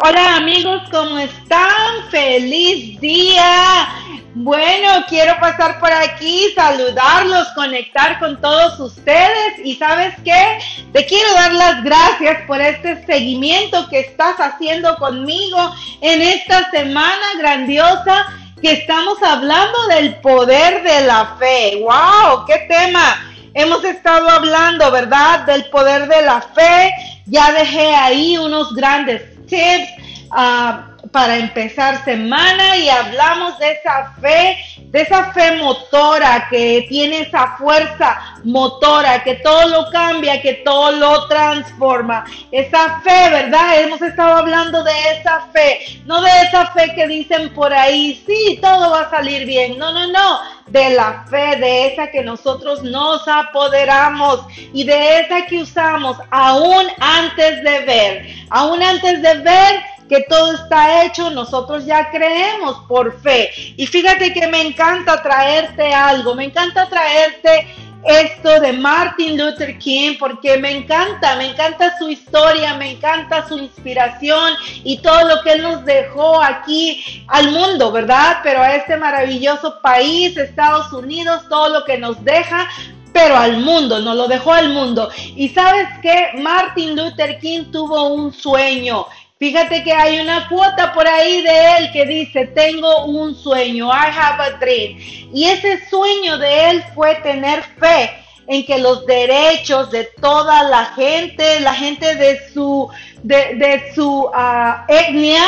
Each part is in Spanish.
Hola amigos, ¿cómo están? ¡Feliz día! Bueno, quiero pasar por aquí, saludarlos, conectar con todos ustedes y sabes qué, te quiero dar las gracias por este seguimiento que estás haciendo conmigo en esta semana grandiosa que estamos hablando del poder de la fe. ¡Wow! ¡Qué tema! Hemos estado hablando, ¿verdad? Del poder de la fe. Ya dejé ahí unos grandes tips uh, para empezar semana y hablamos de esa fe, de esa fe motora que tiene esa fuerza motora, que todo lo cambia, que todo lo transforma. Esa fe, ¿verdad? Hemos estado hablando de esa fe, no de esa fe que dicen por ahí, sí, todo va a salir bien. No, no, no, de la fe, de esa que nosotros nos apoderamos y de esa que usamos aún antes de ver, aún antes de ver que todo está hecho, nosotros ya creemos por fe. Y fíjate que me encanta traerte algo, me encanta traerte esto de Martin Luther King porque me encanta, me encanta su historia, me encanta su inspiración y todo lo que él nos dejó aquí al mundo, ¿verdad? Pero a este maravilloso país, Estados Unidos, todo lo que nos deja, pero al mundo, nos lo dejó al mundo. Y sabes que Martin Luther King tuvo un sueño Fíjate que hay una cuota por ahí de él que dice, tengo un sueño, I have a dream. Y ese sueño de él fue tener fe en que los derechos de toda la gente, la gente de su, de, su ah, etnia,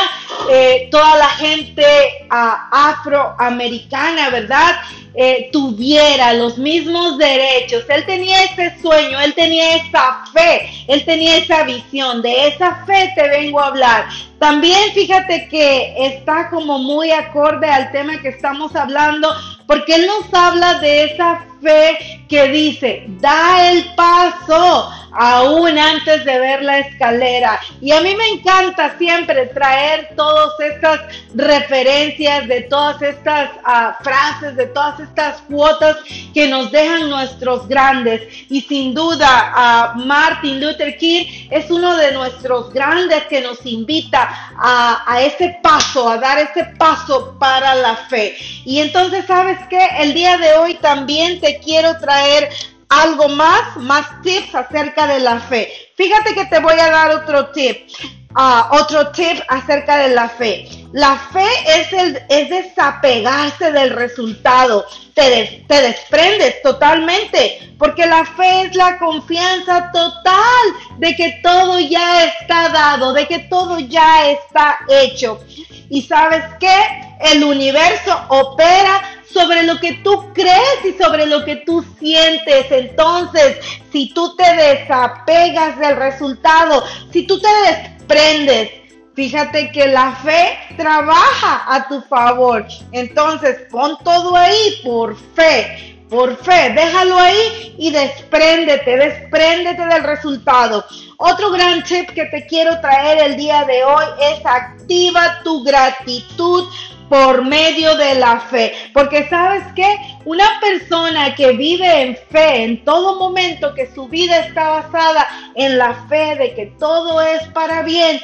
eh, toda la gente uh, afroamericana, ¿verdad? Eh, tuviera los mismos derechos. Él tenía ese sueño, él tenía esa fe, él tenía esa visión. De esa fe te vengo a hablar. También fíjate que está como muy acorde al tema que estamos hablando, porque él nos habla de esa fe que dice, da el paso aún antes de ver la escalera. Y a mí me encanta siempre traer todas estas referencias, de todas estas ah, frases, de todas estas cuotas que nos dejan nuestros grandes. Y sin duda, a Martin Luther King es uno de nuestros grandes que nos invita a, a ese paso, a dar ese paso para la fe. Y entonces, ¿sabes qué? El día de hoy también te quiero traer algo más, más tips acerca de la fe. Fíjate que te voy a dar otro tip, uh, otro tip acerca de la fe. La fe es, el, es desapegarse del resultado, te, te desprendes totalmente, porque la fe es la confianza total de que todo ya está dado, de que todo ya está hecho. Y sabes qué? El universo opera sobre lo que tú crees y sobre lo que tú sientes. Entonces, si tú te desapegas del resultado, si tú te desprendes, fíjate que la fe trabaja a tu favor. Entonces, pon todo ahí por fe. Por fe, déjalo ahí y despréndete, despréndete del resultado. Otro gran tip que te quiero traer el día de hoy es activa tu gratitud por medio de la fe. Porque sabes que una persona que vive en fe en todo momento, que su vida está basada en la fe de que todo es para bien,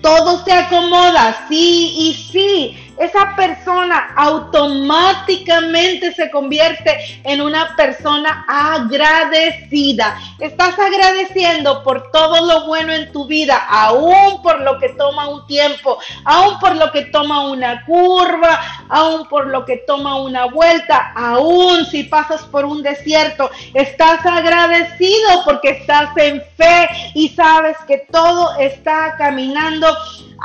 todo se acomoda, sí y sí esa persona automáticamente se convierte en una persona agradecida. Estás agradeciendo por todo lo bueno en tu vida, aún por lo que toma tiempo, aún por lo que toma una curva, aún por lo que toma una vuelta, aún si pasas por un desierto. Estás agradecido porque estás en fe y sabes que todo está caminando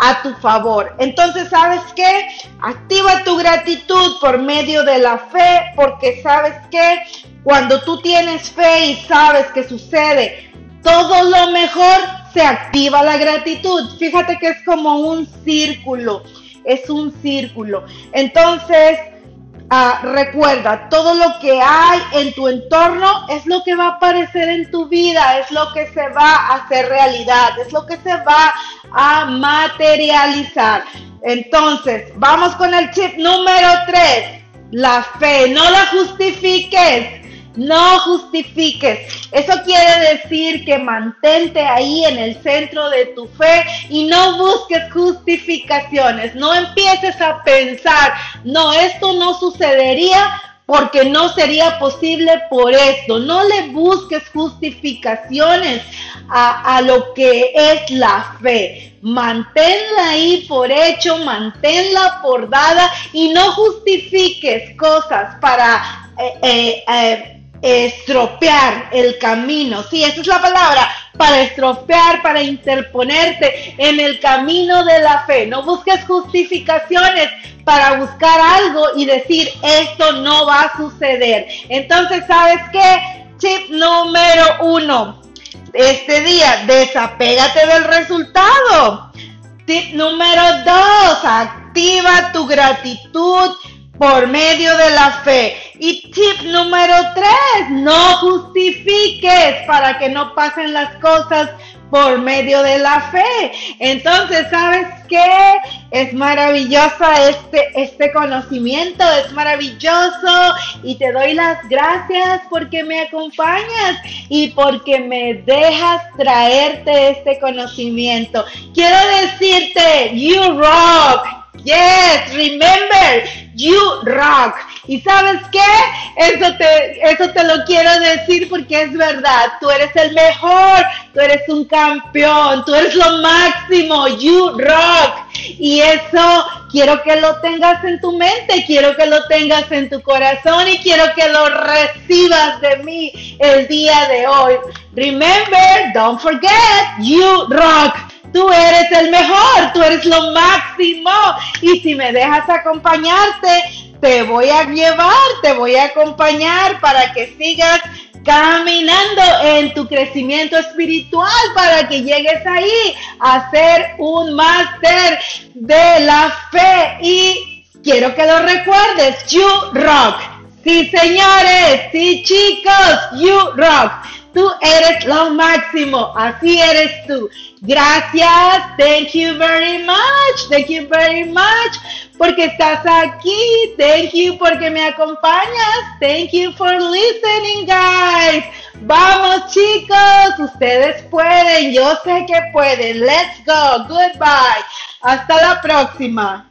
a tu favor. Entonces, ¿sabes qué? Activa tu gratitud por medio de la fe, porque sabes que cuando tú tienes fe y sabes que sucede todo lo mejor, se activa la gratitud. Fíjate que es como un círculo, es un círculo. Entonces, Ah, recuerda, todo lo que hay en tu entorno es lo que va a aparecer en tu vida, es lo que se va a hacer realidad, es lo que se va a materializar. Entonces, vamos con el chip número 3. La fe, no la justifiques. No justifiques. Eso quiere decir que mantente ahí en el centro de tu fe y no busques justificaciones. No empieces a pensar, no, esto no sucedería porque no sería posible por esto. No le busques justificaciones a, a, lo que es la fe. Manténla ahí por hecho, manténla por dada y no justifiques cosas para eh, eh, eh, estropear el camino. Sí, esa es la palabra, para estropear, para interponerte en el camino de la fe. No busques justificaciones para buscar algo y decir, esto no va a suceder. Entonces, ¿sabes qué? Chip número uno. Este día, desapégate del resultado. Tip número dos, activa tu gratitud por medio de la fe. Y tip número tres, no justifiques para que no pasen las cosas por medio de la fe. Entonces, ¿sabes qué? Es maravillosa este, este conocimiento, es maravilloso y te doy las gracias porque me acompañas y porque me dejas traerte este conocimiento. Quiero decirte, you rock. Yes, remember, you rock. ¿Y sabes qué? Eso te, eso te lo quiero decir porque es verdad. Tú eres el mejor, tú eres un campeón, tú eres lo máximo, you rock. Y eso quiero que lo tengas en tu mente, quiero que lo tengas en tu corazón y quiero que lo recibas de mí el día de hoy. Remember, don't forget, you rock. Tú eres el mejor, tú eres lo máximo. Y si me dejas acompañarte, te voy a llevar, te voy a acompañar para que sigas caminando en tu crecimiento espiritual para que llegues ahí a ser un máster de la fe. Y quiero que lo recuerdes, you rock. Sí, señores, sí, chicos, you rock. Tú eres lo máximo, así eres tú. Gracias, thank you very much, thank you very much, porque estás aquí, thank you porque me acompañas, thank you for listening, guys. Vamos chicos, ustedes pueden, yo sé que pueden. Let's go, goodbye. Hasta la próxima.